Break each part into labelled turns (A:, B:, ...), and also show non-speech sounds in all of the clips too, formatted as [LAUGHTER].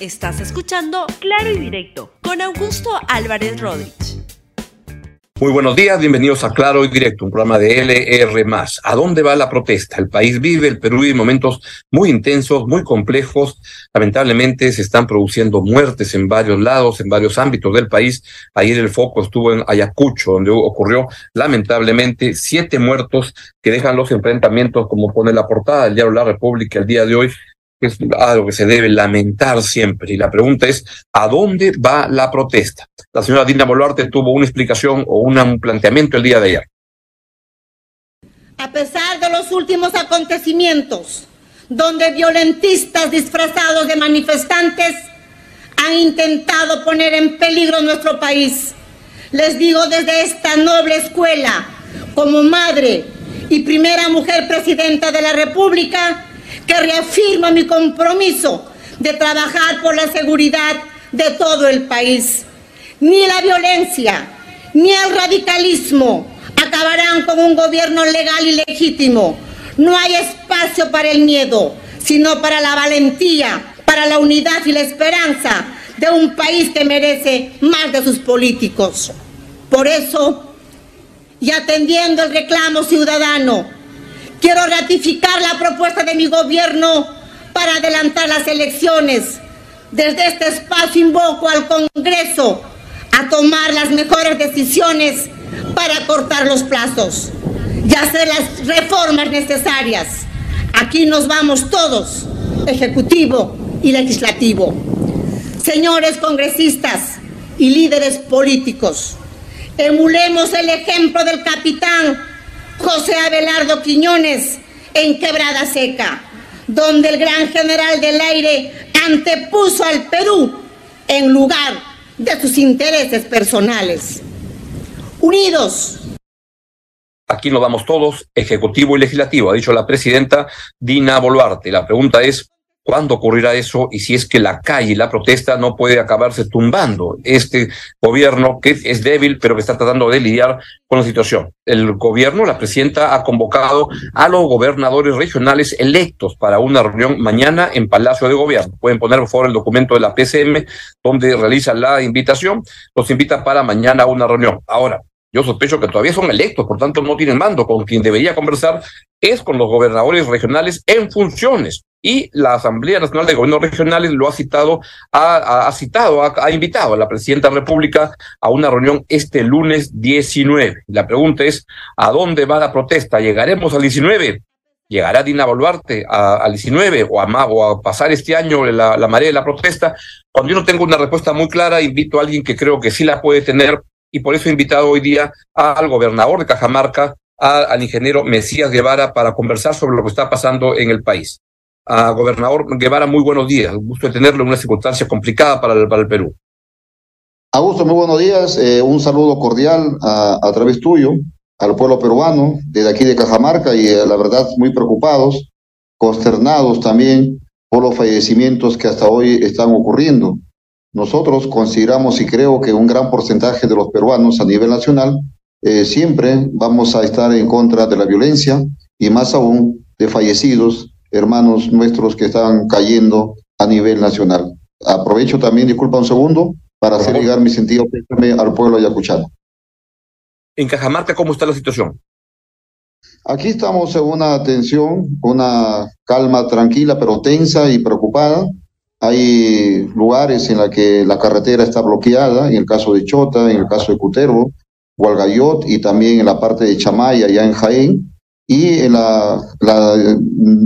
A: Estás escuchando Claro y Directo con Augusto Álvarez Rodríguez.
B: Muy buenos días, bienvenidos a Claro y Directo, un programa de LR. ¿A dónde va la protesta? El país vive, el Perú vive momentos muy intensos, muy complejos. Lamentablemente se están produciendo muertes en varios lados, en varios ámbitos del país. Ayer el foco estuvo en Ayacucho, donde ocurrió lamentablemente siete muertos que dejan los enfrentamientos, como pone la portada del diario La República el día de hoy, es algo que se debe lamentar siempre. Y la pregunta es, ¿a dónde va la protesta? La señora Dina Boluarte tuvo una explicación o un planteamiento el día de ayer.
C: A pesar de los últimos acontecimientos, donde violentistas disfrazados de manifestantes han intentado poner en peligro nuestro país, les digo desde esta noble escuela, como madre y primera mujer presidenta de la República, que reafirma mi compromiso de trabajar por la seguridad de todo el país. Ni la violencia, ni el radicalismo acabarán con un gobierno legal y legítimo. No hay espacio para el miedo, sino para la valentía, para la unidad y la esperanza de un país que merece más de sus políticos. Por eso, y atendiendo el reclamo ciudadano, Quiero ratificar la propuesta de mi gobierno para adelantar las elecciones. Desde este espacio invoco al Congreso a tomar las mejores decisiones para cortar los plazos y hacer las reformas necesarias. Aquí nos vamos todos, Ejecutivo y Legislativo. Señores congresistas y líderes políticos, emulemos el ejemplo del capitán José Abelardo Quiñones en Quebrada Seca, donde el gran general del aire antepuso al Perú en lugar de sus intereses personales. Unidos.
B: Aquí nos vamos todos, Ejecutivo y Legislativo, ha dicho la presidenta Dina Boluarte. La pregunta es, cuándo ocurrirá eso y si es que la calle la protesta no puede acabarse tumbando este gobierno que es débil pero que está tratando de lidiar con la situación. El gobierno, la presidenta, ha convocado a los gobernadores regionales electos para una reunión mañana en Palacio de Gobierno. Pueden poner por favor el documento de la PCM donde realiza la invitación. Los invita para mañana a una reunión. Ahora, yo sospecho que todavía son electos, por tanto no tienen mando. Con quien debería conversar es con los gobernadores regionales en funciones y la Asamblea Nacional de Gobiernos Regionales lo ha citado, ha, citado, ha, invitado a la Presidenta de la República a una reunión este lunes 19. La pregunta es, ¿a dónde va la protesta? ¿Llegaremos al 19? ¿Llegará Dina Boluarte al 19 o a, o a pasar este año la, la marea de la protesta? Cuando yo no tengo una respuesta muy clara, invito a alguien que creo que sí la puede tener y por eso he invitado hoy día al gobernador de Cajamarca, al ingeniero Mesías Guevara, para conversar sobre lo que está pasando en el país a gobernador Guevara, muy buenos días. Gusto de tenerlo en una circunstancia complicada para el, para el Perú.
D: Augusto, muy buenos días. Eh, un saludo cordial a, a, través tuyo al pueblo peruano, desde aquí de Cajamarca, y eh, la verdad muy preocupados, consternados también por los fallecimientos que hasta hoy están ocurriendo. Nosotros consideramos y creo que un gran porcentaje de los peruanos a nivel nacional eh, siempre vamos a estar en contra de la violencia y más aún de fallecidos hermanos nuestros que están cayendo a nivel nacional. Aprovecho también, disculpa un segundo, para hacer llegar mi sentido al pueblo ayacuchano.
B: En Cajamarca, ¿cómo está la situación?
D: Aquí estamos en una tensión, una calma tranquila, pero tensa y preocupada. Hay lugares en los que la carretera está bloqueada, en el caso de Chota, en el caso de Cutervo, Hualgayot y también en la parte de Chamaya, allá en Jaén. Y la, la,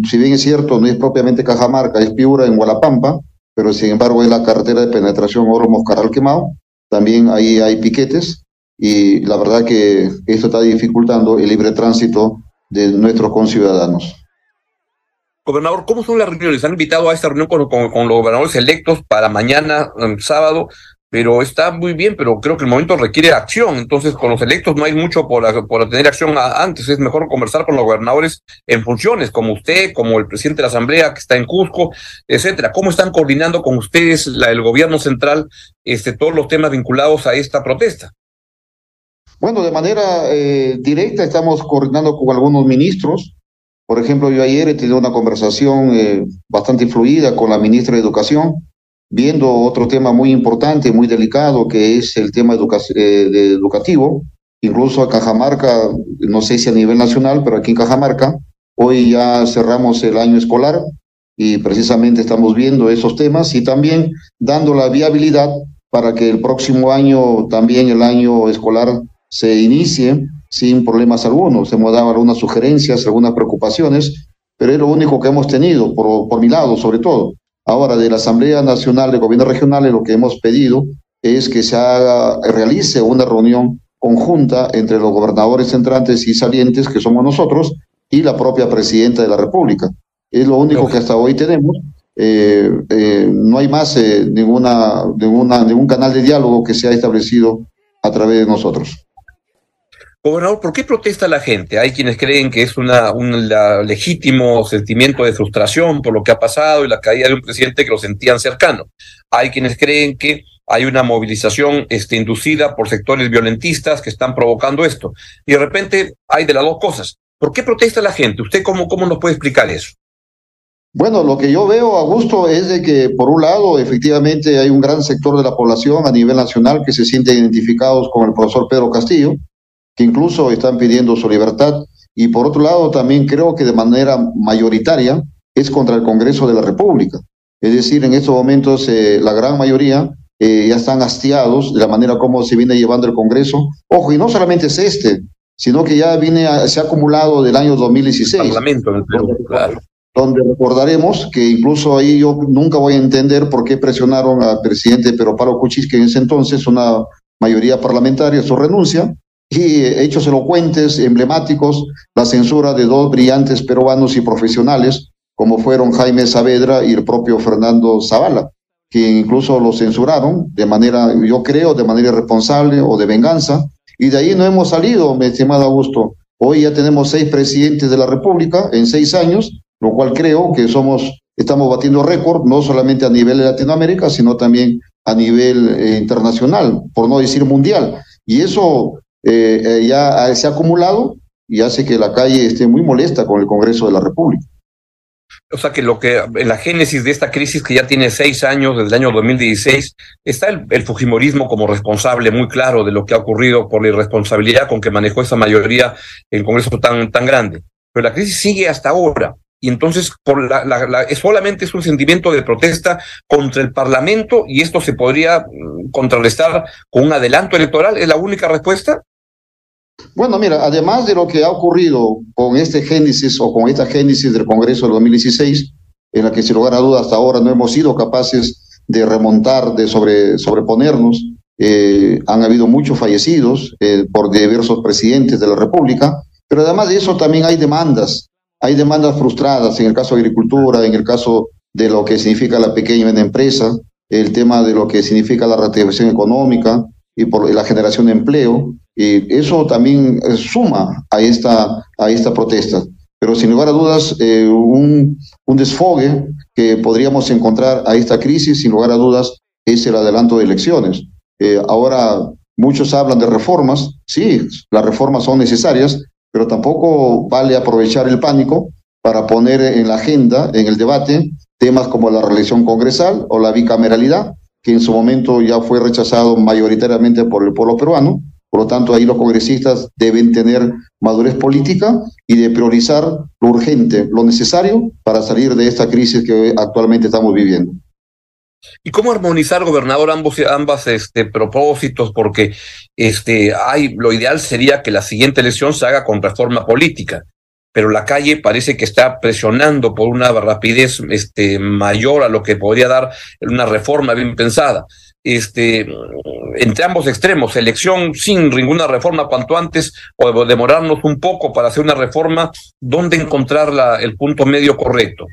D: si bien es cierto, no es propiamente Cajamarca, es Piura en Hualapampa, pero sin embargo es la carretera de penetración Oro-Moscaral Quemado. También ahí hay piquetes y la verdad que esto está dificultando el libre tránsito de nuestros conciudadanos.
B: Gobernador, ¿cómo son las reuniones? ¿Han invitado a esta reunión con, los gobernadores electos para mañana, sábado? pero está muy bien, pero creo que el momento requiere acción. Entonces, con los electos no hay mucho por, por tener acción antes. Es mejor conversar con los gobernadores en funciones, como usted, como el presidente de la Asamblea que está en Cusco, etcétera. ¿Cómo están coordinando con ustedes, el gobierno central, este, todos los temas vinculados a esta protesta?
D: Bueno, de manera eh, directa estamos coordinando con algunos ministros. Por ejemplo, yo ayer he tenido una conversación eh, bastante fluida con la ministra de Educación, viendo otro tema muy importante, muy delicado, que es el tema eh, educativo. Incluso a Cajamarca, no sé si a nivel nacional, pero aquí en Cajamarca, hoy ya cerramos el año escolar y precisamente estamos viendo esos temas y también dando la viabilidad para que el próximo año, también el año escolar, se inicie sin problemas algunos. Hemos dado algunas sugerencias, algunas preocupaciones, pero es lo único que hemos tenido, por, por mi lado sobre todo. Ahora, de la Asamblea Nacional de Gobiernos Regionales, lo que hemos pedido es que se haga, realice una reunión conjunta entre los gobernadores entrantes y salientes, que somos nosotros, y la propia presidenta de la República. Es lo único que hasta hoy tenemos. Eh, eh, no hay más eh, ninguna, ninguna, ningún canal de diálogo que se ha establecido a través de nosotros.
B: Gobernador, ¿por qué protesta la gente? Hay quienes creen que es un legítimo sentimiento de frustración por lo que ha pasado y la caída de un presidente que lo sentían cercano. Hay quienes creen que hay una movilización este, inducida por sectores violentistas que están provocando esto. Y de repente hay de las dos cosas. ¿Por qué protesta la gente? ¿Usted cómo, cómo nos puede explicar eso?
D: Bueno, lo que yo veo, Augusto, es de que por un lado, efectivamente, hay un gran sector de la población a nivel nacional que se siente identificados con el profesor Pedro Castillo, que incluso están pidiendo su libertad. Y por otro lado, también creo que de manera mayoritaria es contra el Congreso de la República. Es decir, en estos momentos eh, la gran mayoría eh, ya están hastiados de la manera como se viene llevando el Congreso. Ojo, y no solamente es este, sino que ya viene se ha acumulado del año 2016.
B: Parlamento en el Perú, claro.
D: Donde recordaremos que incluso ahí yo nunca voy a entender por qué presionaron al presidente Pero Paro Cuchis, que en ese entonces una mayoría parlamentaria, su renuncia, y hechos elocuentes, emblemáticos, la censura de dos brillantes peruanos y profesionales, como fueron Jaime Saavedra y el propio Fernando Zavala, que incluso lo censuraron de manera, yo creo, de manera irresponsable o de venganza, y de ahí no hemos salido, mi estimado Augusto. Hoy ya tenemos seis presidentes de la República en seis años, lo cual creo que somos, estamos batiendo récord, no solamente a nivel de Latinoamérica, sino también a nivel eh, internacional, por no decir mundial. Y eso eh, eh, ya se ha acumulado y hace que la calle esté muy molesta con el Congreso de la República.
B: O sea que lo que la génesis de esta crisis que ya tiene seis años, desde el año 2016, está el, Fujimorismo como responsable muy claro de lo que ha ocurrido por la irresponsabilidad con que manejó esa mayoría en el Congreso tan, tan grande. Pero la crisis sigue hasta ahora. Y entonces por la, la, solamente es un sentimiento de protesta contra el Parlamento y esto se podría mm, contrarrestar con un adelanto electoral. ¿Es la única respuesta?
D: Bueno, mira, además de lo que ha ocurrido con este génesis o con esta génesis del Congreso del 2016, en la que sin lugar a dudas hasta ahora no hemos sido capaces de remontar, de sobre, sobreponernos, eh, han habido muchos fallecidos eh, por diversos presidentes de la República, pero además de eso también hay demandas, hay demandas frustradas en el caso de agricultura, en el caso de lo que significa la pequeña y empresa, el tema de lo que significa la reactivación económica y por la generación de empleo, y eso también eh, suma a esta, a esta protesta. Pero sin lugar a dudas, eh, un, un desfogue que podríamos encontrar a esta crisis, sin lugar a dudas, es el adelanto de elecciones. Eh, ahora muchos hablan de reformas, sí, las reformas son necesarias, pero tampoco vale aprovechar el pánico para poner en la agenda, en el debate, temas como la reelección congresal o la bicameralidad, que en su momento ya fue rechazado mayoritariamente por el pueblo peruano, por lo tanto, ahí los congresistas deben tener madurez política y de priorizar lo urgente, lo necesario para salir de esta crisis que actualmente estamos viviendo.
B: ¿Y cómo armonizar, gobernador, ambos, ambas este, propósitos? Porque este, hay, lo ideal sería que la siguiente elección se haga con reforma política, pero la calle parece que está presionando por una rapidez este, mayor a lo que podría dar una reforma bien pensada este, entre ambos extremos, elección sin ninguna reforma cuanto antes o demorarnos un poco para hacer una reforma, ¿dónde encontrar la, el punto medio correcto?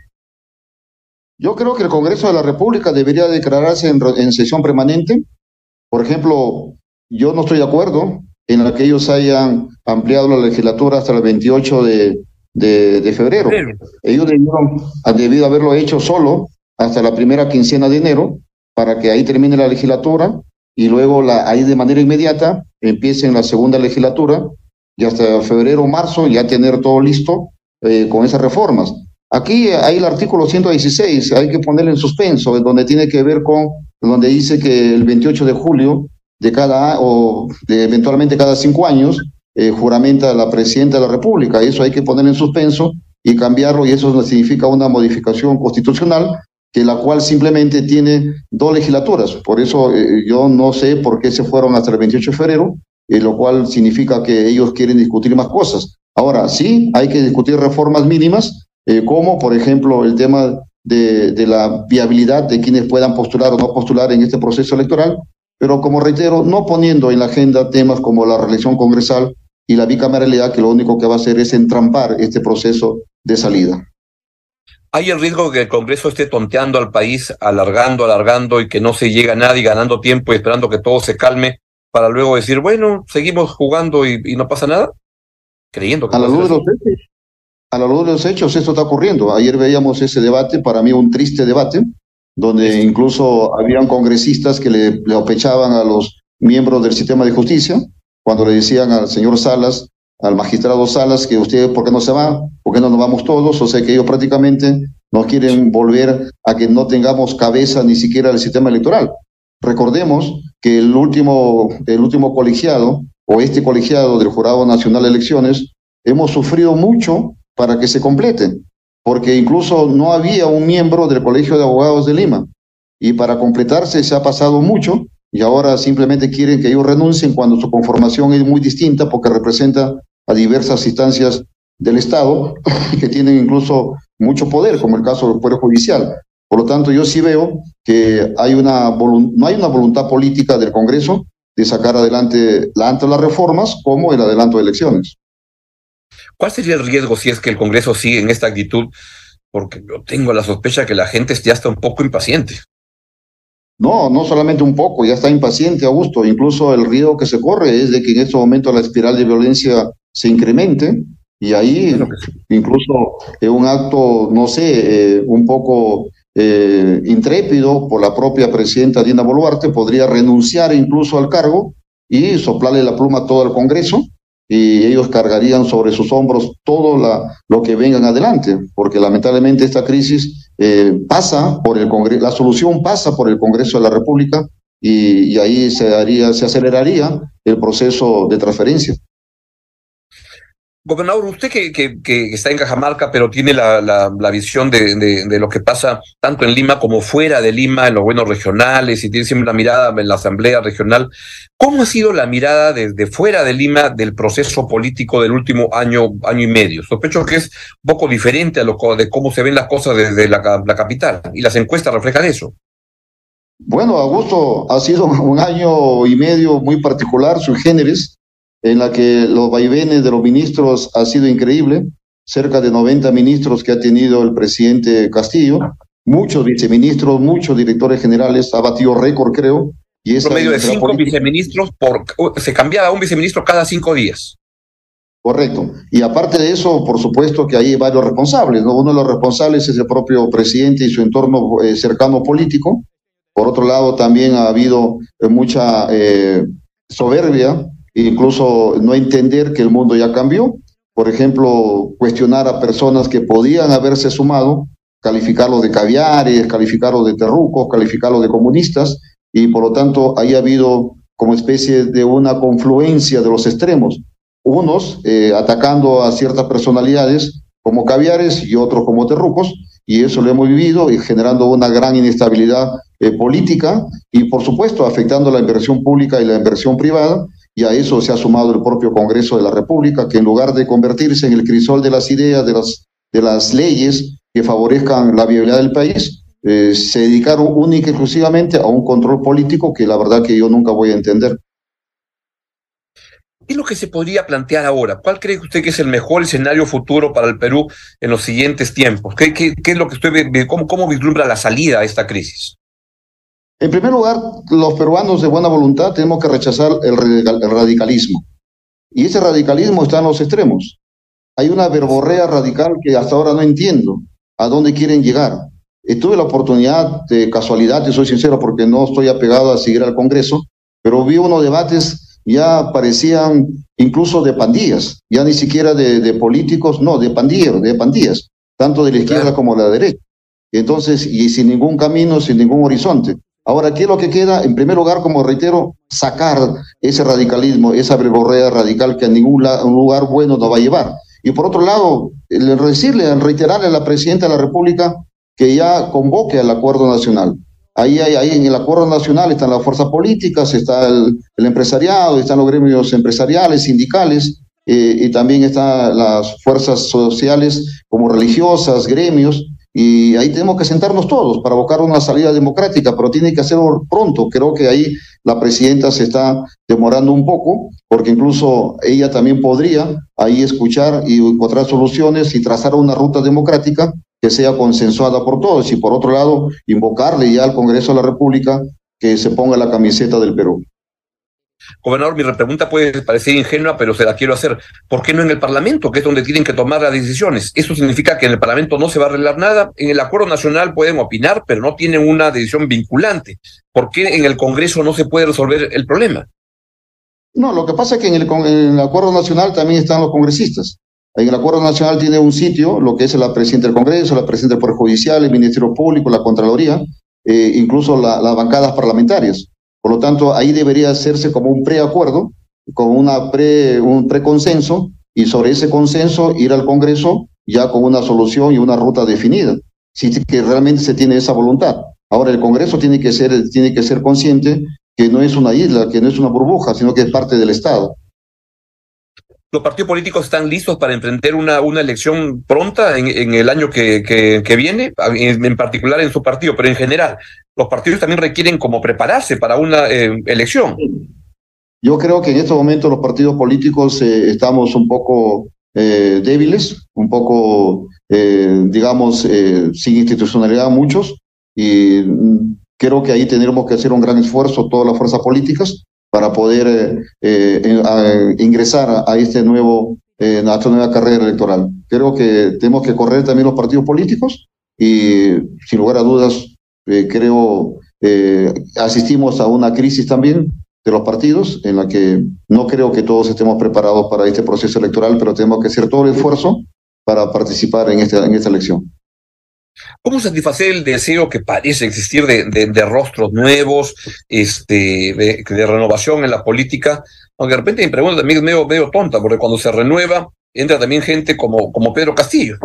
D: Yo creo que el Congreso de la República debería declararse en, sesión permanente. Por ejemplo, yo no estoy de acuerdo en que ellos hayan ampliado la legislatura hasta el 28 de, de, febrero. Ellos debieron, debido haberlo hecho solo hasta la primera quincena de enero para que ahí termine la legislatura y luego la, ahí de manera inmediata empiecen la segunda legislatura y hasta febrero o marzo ya tener todo listo eh, con esas reformas. Aquí hay el artículo 116, hay que ponerle en suspenso, donde tiene que ver con, donde dice que el 28 de julio de cada, o de eventualmente cada cinco años, eh, juramenta la presidenta de la República. Eso hay que poner en suspenso y cambiarlo, y eso significa una modificación constitucional que la cual simplemente tiene dos legislaturas. Por eso eh, yo no sé por qué se fueron hasta el 28 de febrero, eh, lo cual significa que ellos quieren discutir más cosas. Ahora, sí, hay que discutir reformas mínimas, eh, como por ejemplo el tema de, de la viabilidad de quienes puedan postular o no postular en este proceso electoral, pero como reitero, no poniendo en la agenda temas como la reelección congresal y la bicameralidad, que lo único que va a hacer es entrampar este proceso de salida.
B: ¿Hay el riesgo de que el Congreso esté tonteando al país, alargando, alargando y que no se llegue a nadie, ganando tiempo y esperando que todo se calme para luego decir, bueno, seguimos jugando y, y no pasa nada? Creyendo que
D: a la, luz de los hechos, a la luz de los hechos, esto está ocurriendo. Ayer veíamos ese debate, para mí un triste debate, donde incluso habían congresistas que le, le opechaban a los miembros del sistema de justicia, cuando le decían al señor Salas, al magistrado Salas que usted, ¿por qué no se va? ¿Por qué no nos vamos todos? O sea que ellos prácticamente no quieren volver a que no tengamos cabeza ni siquiera del sistema electoral. Recordemos que el último, el último colegiado o este colegiado del Jurado Nacional de Elecciones hemos sufrido mucho para que se complete, porque incluso no había un miembro del Colegio de Abogados de Lima y para completarse se ha pasado mucho y ahora simplemente quieren que ellos renuncien cuando su conformación es muy distinta porque representa a diversas instancias del Estado [LAUGHS] que tienen incluso mucho poder, como el caso del Poder Judicial. Por lo tanto, yo sí veo que hay una no hay una voluntad política del Congreso de sacar adelante tanto las reformas como el adelanto de elecciones.
B: ¿Cuál sería el riesgo si es que el Congreso sigue en esta actitud? Porque yo tengo la sospecha que la gente ya está un poco impaciente.
D: No, no solamente un poco, ya está impaciente, Augusto. Incluso el riesgo que se corre es de que en este momento la espiral de violencia se incremente y ahí incluso un acto, no sé, eh, un poco eh, intrépido por la propia presidenta Dina Boluarte podría renunciar incluso al cargo y soplarle la pluma a todo el Congreso y ellos cargarían sobre sus hombros todo la, lo que vengan adelante, porque lamentablemente esta crisis eh, pasa por el Congreso, la solución pasa por el Congreso de la República y, y ahí se, haría, se aceleraría el proceso de transferencia.
B: Gobernador, usted que, está en Cajamarca, pero tiene la, visión de, lo que pasa tanto en Lima como fuera de Lima, en los buenos regionales, y tiene siempre la mirada en la Asamblea Regional, ¿cómo ha sido la mirada desde fuera de Lima del proceso político del último año, año y medio? Sospecho que es un poco diferente a lo de cómo se ven las cosas desde la, capital, y las encuestas reflejan eso.
D: Bueno, Augusto, ha sido un año y medio muy particular, sus géneros en la que los vaivenes de los ministros ha sido increíble, cerca de 90 ministros que ha tenido el presidente Castillo, muchos viceministros, muchos directores generales, ha batido récord, creo.
B: Y esa promedio de cinco política... viceministros, por, se cambiaba un viceministro cada cinco días.
D: Correcto. Y aparte de eso, por supuesto que hay varios responsables. ¿no? Uno de los responsables es el propio presidente y su entorno eh, cercano político. Por otro lado, también ha habido eh, mucha eh, soberbia incluso no entender que el mundo ya cambió. Por ejemplo, cuestionar a personas que podían haberse sumado, calificarlos de caviares, calificarlos de terrucos, calificarlos de comunistas, y por lo tanto ahí ha habido como especie de una confluencia de los extremos. Unos eh, atacando a ciertas personalidades como caviares y otros como terrucos, y eso lo hemos vivido y generando una gran inestabilidad eh, política y por supuesto afectando la inversión pública y la inversión privada y a eso se ha sumado el propio Congreso de la República, que en lugar de convertirse en el crisol de las ideas, de las, de las leyes que favorezcan la viabilidad del país, eh, se dedicaron única y exclusivamente a un control político que la verdad que yo nunca voy a entender.
B: ¿Qué es lo que se podría plantear ahora? ¿Cuál cree usted que es el mejor escenario futuro para el Perú en los siguientes tiempos? ¿Qué, es lo que usted ve, cómo, cómo vislumbra la salida a esta crisis?
D: En primer lugar, los peruanos de buena voluntad tenemos que rechazar el, radicalismo. Y ese radicalismo está en los extremos. Hay una verborrea radical que hasta ahora no entiendo a dónde quieren llegar. tuve la oportunidad de casualidad, y soy sincero porque no estoy apegado a seguir al Congreso, pero vi unos debates ya parecían incluso de pandillas, ya ni siquiera de, de políticos, no, de pandilleros, de pandillas. tanto de la izquierda como de la derecha. Entonces, y sin ningún camino, sin ningún horizonte. Ahora, ¿qué es lo que queda? En primer lugar, como reitero, sacar ese radicalismo, esa breborrea radical que a ningún lugar bueno nos va a llevar. Y por otro lado, decirle, reiterarle a la presidenta de la República que ya convoque al acuerdo nacional. Ahí, ahí en el acuerdo nacional están las fuerzas políticas, está el, empresariado, están los gremios empresariales, sindicales, eh, y también están las fuerzas sociales como religiosas, gremios, y ahí tenemos que sentarnos todos para buscar una salida democrática, pero tiene que hacerlo pronto. Creo que ahí la presidenta se está demorando un poco, porque incluso ella también podría ahí escuchar y encontrar soluciones y trazar una ruta democrática que sea consensuada por todos. Y por otro lado, invocarle ya al Congreso de la República que se ponga la camiseta del Perú.
B: Gobernador, mi pregunta puede parecer ingenua, pero se la quiero hacer. ¿Por qué no en el Parlamento, que es donde tienen que tomar las decisiones? Eso significa que en el Parlamento no se va a arreglar nada. En el acuerdo nacional pueden opinar, pero no tienen una decisión vinculante. ¿Por qué en el Congreso no se puede resolver el problema?
D: No, lo que pasa es que en el, acuerdo nacional también están los congresistas. En el acuerdo nacional tiene un sitio, lo que es la presidenta del Congreso, la presidenta del Poder Judicial, el Ministerio Público, la Contraloría, eh, incluso las bancadas parlamentarias. Por lo tanto, ahí debería hacerse como un preacuerdo, pre, un preconsenso, y sobre ese consenso ir al Congreso ya con una solución y una ruta definida, si que realmente se tiene esa voluntad. Ahora, el Congreso tiene que ser, tiene que ser consciente que no es una isla, que no es una burbuja, sino que es parte del Estado.
B: ¿Los partidos políticos están listos para emprender una, una elección pronta en, el año que, que, viene, en, particular en su partido, pero en general? Los partidos también requieren como prepararse para una eh, elección.
D: Yo creo que en estos momentos los partidos políticos eh, estamos un poco eh, débiles, un poco, digamos, sin institucionalidad muchos, y mm, creo que ahí tendremos que hacer un gran esfuerzo todas las fuerzas políticas para poder ingresar a, este nuevo, a esta nueva carrera electoral. Creo que tenemos que correr también los partidos políticos y sin lugar a dudas creo asistimos a una crisis también de los partidos en la que no creo que todos estemos preparados para este proceso electoral, pero tenemos que hacer todo el esfuerzo para participar en, este, en esta elección.
B: ¿Cómo satisfacer el deseo que parece existir de, de, rostros nuevos, este, de, renovación en la política? Aunque de repente mi pregunta también es medio, medio tonta, porque cuando se renueva, entra también gente como, como Pedro Castillo.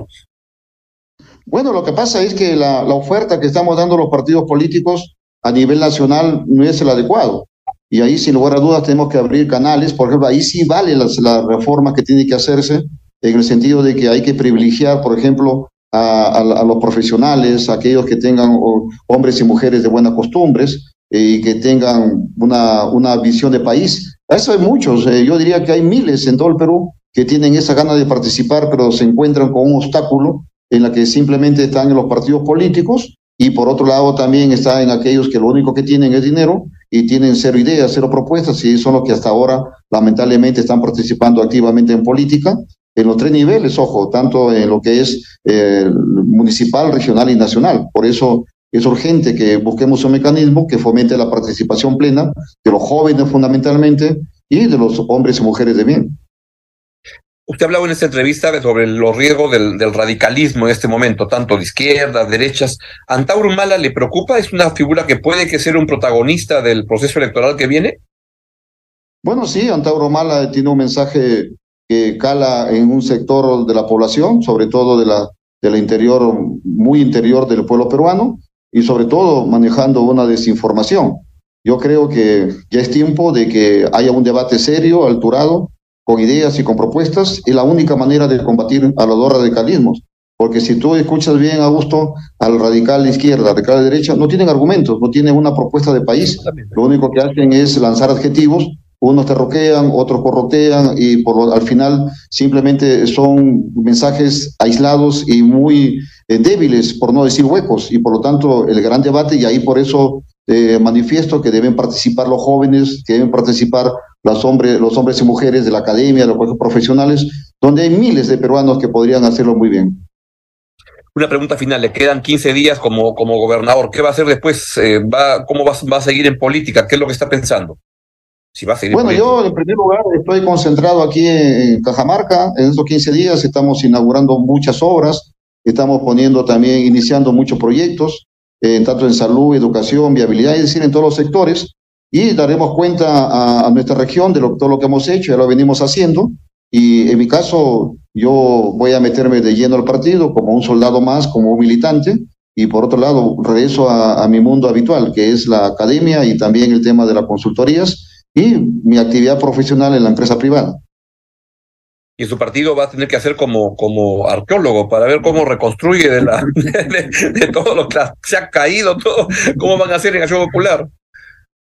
D: Bueno, lo que pasa es que la, oferta que estamos dando los partidos políticos a nivel nacional no es el adecuado. Y ahí, sin lugar a dudas, tenemos que abrir canales. Por ejemplo, ahí sí vale la, la reforma que tiene que hacerse, en el sentido de que hay que privilegiar, por ejemplo, a, los profesionales, aquellos que tengan hombres y mujeres de buenas costumbres eh, y que tengan una, una visión de país. Eso hay muchos, eh, yo diría que hay miles en todo el Perú que tienen esa gana de participar, pero se encuentran con un obstáculo en la que simplemente están en los partidos políticos y por otro lado también está en aquellos que lo único que tienen es dinero y tienen cero ideas, cero propuestas y son los que hasta ahora lamentablemente están participando activamente en política en los tres niveles, ojo, tanto en lo que es eh, municipal, regional y nacional. Por eso es urgente que busquemos un mecanismo que fomente la participación plena de los jóvenes fundamentalmente y de los hombres y mujeres de bien.
B: Usted hablaba en esta entrevista sobre los riesgos del, radicalismo en este momento, tanto de izquierda, derechas. ¿Antauro Mala le preocupa? ¿Es una figura que puede que ser un protagonista del proceso electoral que viene?
D: Bueno, sí, Antauro Mala tiene un mensaje que cala en un sector de la población, sobre todo de la, del interior, muy interior del pueblo peruano, y sobre todo manejando una desinformación. Yo creo que ya es tiempo de que haya un debate serio, alturado, con ideas y con propuestas, y la única manera de combatir a los dos radicalismos. Porque si tú escuchas bien, Augusto, al radical de izquierda, al radical de derecha, no tienen argumentos, no tienen una propuesta de país. Lo único que hacen es lanzar adjetivos unos terroquean, otros corrotean y por al final simplemente son mensajes aislados y muy eh, débiles, por no decir huecos, y por lo tanto el gran debate, y ahí por eso eh, manifiesto que deben participar los jóvenes, que deben participar los hombres, los hombres y mujeres de la academia, los profesionales, donde hay miles de peruanos que podrían hacerlo muy bien.
B: Una pregunta final, le quedan 15 días como, como gobernador, ¿qué va a hacer después? Eh, va, ¿Cómo va, va a seguir en política? ¿Qué es lo que está pensando?
D: bueno, yo en primer lugar estoy concentrado aquí en Cajamarca. En estos 15 días estamos inaugurando muchas obras. estamos poniendo también, iniciando muchos proyectos, eh, tanto en salud, educación, viabilidad, es decir, en todos los sectores, y daremos cuenta a, nuestra región de todo lo que hemos hecho, ya lo venimos haciendo, y en mi caso yo voy a meterme de lleno al partido como un soldado más, como un militante, y por otro lado regreso a, a mi mundo habitual, que es la academia y también el tema de las consultorías y mi actividad profesional en la empresa privada
B: y su partido va a tener que hacer como, como arqueólogo para ver cómo reconstruye de, la, [LAUGHS] de, todo lo que se ha caído, todo, cómo van a hacer en Acción Popular.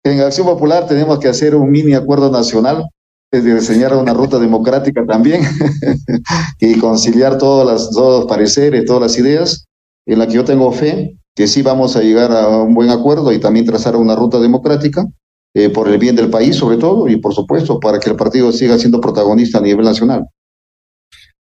D: En Acción Popular tenemos que hacer un mini acuerdo nacional, es de diseñar una ruta democrática también [LAUGHS] y conciliar todas las, todos los pareceres, todas las ideas, en la que yo tengo fe que sí vamos a llegar a un buen acuerdo y también trazar una ruta democrática eh, por el bien del país sobre todo y por supuesto para que el partido siga siendo protagonista a nivel nacional.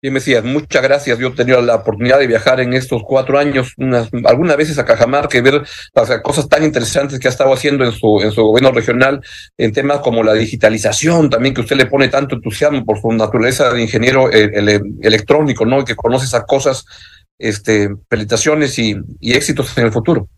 B: Bien, Mesías, muchas gracias. Yo he tenido la oportunidad de viajar en estos cuatro años, unas, algunas veces a Cajamarca y ver las cosas tan interesantes que ha estado haciendo en su, en su gobierno regional en temas como la digitalización, también que usted le pone tanto entusiasmo por su naturaleza de ingeniero eh, electrónico, ¿no? Y que conoce esas cosas, este, felicitaciones y, y éxitos en el futuro.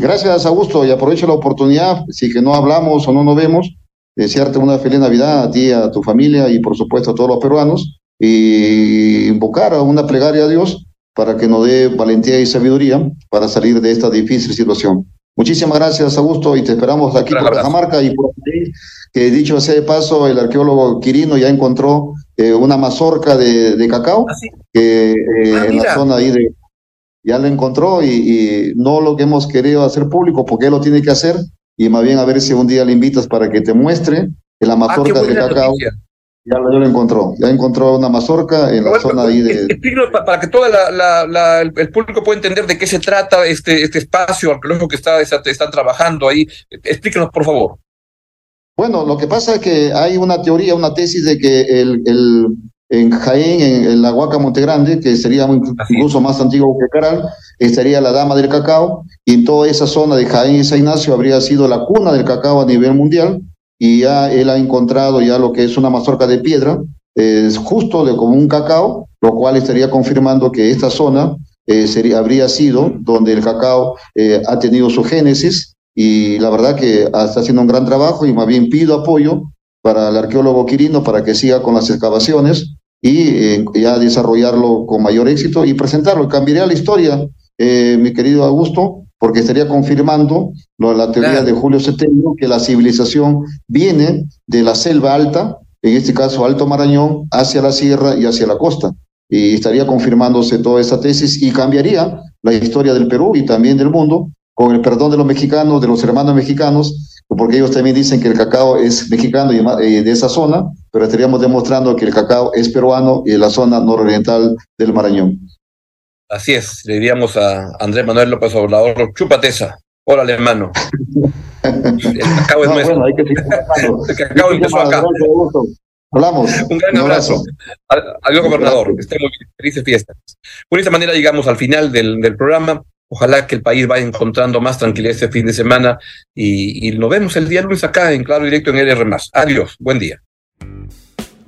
D: Gracias, Augusto, y aprovecho la oportunidad, si que no hablamos o no nos vemos, desearte una feliz Navidad a ti, a tu familia y por supuesto a todos los peruanos, y invocar a una plegaria a Dios para que nos dé valentía y sabiduría para salir de esta difícil situación. Muchísimas gracias, Augusto, y te esperamos aquí por Cajamarca y por que dicho sea de paso, el arqueólogo Quirino ya encontró eh, una mazorca de, cacao ¿Ah, que eh, ah, en la zona ahí de ya lo encontró y, no lo que hemos querido hacer público porque él lo tiene que hacer y más bien a ver si un día le invitas para que te muestre la ah, mazorca de cacao. Ya lo, encontró, ya encontró una mazorca en la zona ahí de...
B: Para que todo la, el, público pueda entender de qué se trata este, este espacio arqueológico que está, está, trabajando ahí. Explíquenos, por favor.
D: Bueno, lo que pasa es que hay una teoría, una tesis de que el, el, en Jaén, en, la Huaca Montegrande, que sería incluso más antiguo que Caral, estaría la Dama del Cacao, y en toda esa zona de Jaén y San Ignacio habría sido la cuna del cacao a nivel mundial, y ya él ha encontrado ya lo que es una mazorca de piedra, es justo de como un cacao, lo cual estaría confirmando que esta zona eh, sería, habría sido donde el cacao eh, ha tenido su génesis, y la verdad que está haciendo un gran trabajo, y más bien pido apoyo para el arqueólogo Quirino para que siga con las excavaciones y eh, ya desarrollarlo con mayor éxito y presentarlo. Cambiaría la historia, eh, mi querido Augusto, porque estaría confirmando la teoría de Julio Setelio, que la civilización viene de la selva alta, en este caso Alto Marañón, hacia la sierra y hacia la costa. Y estaría confirmándose toda esa tesis y cambiaría la historia del Perú y también del mundo, con el perdón de los mexicanos, de los hermanos mexicanos, porque ellos también dicen que el cacao es mexicano y de esa zona, pero estaríamos demostrando que el cacao es peruano y de la zona nororiental del Marañón.
B: Así es, le diríamos a Andrés Manuel López Obrador, chúpate esa, órale hermano. el cacao es nuestro. el cacao empezó acá.
D: Hablamos.
B: Un gran abrazo. Adiós, gobernador. Estemos felices fiestas. Por esta manera llegamos al final del, del programa. Ojalá que el país vaya encontrando más tranquilidad este fin de semana y, y nos vemos el día lunes acá en Claro Directo en LR+. Adiós, buen día.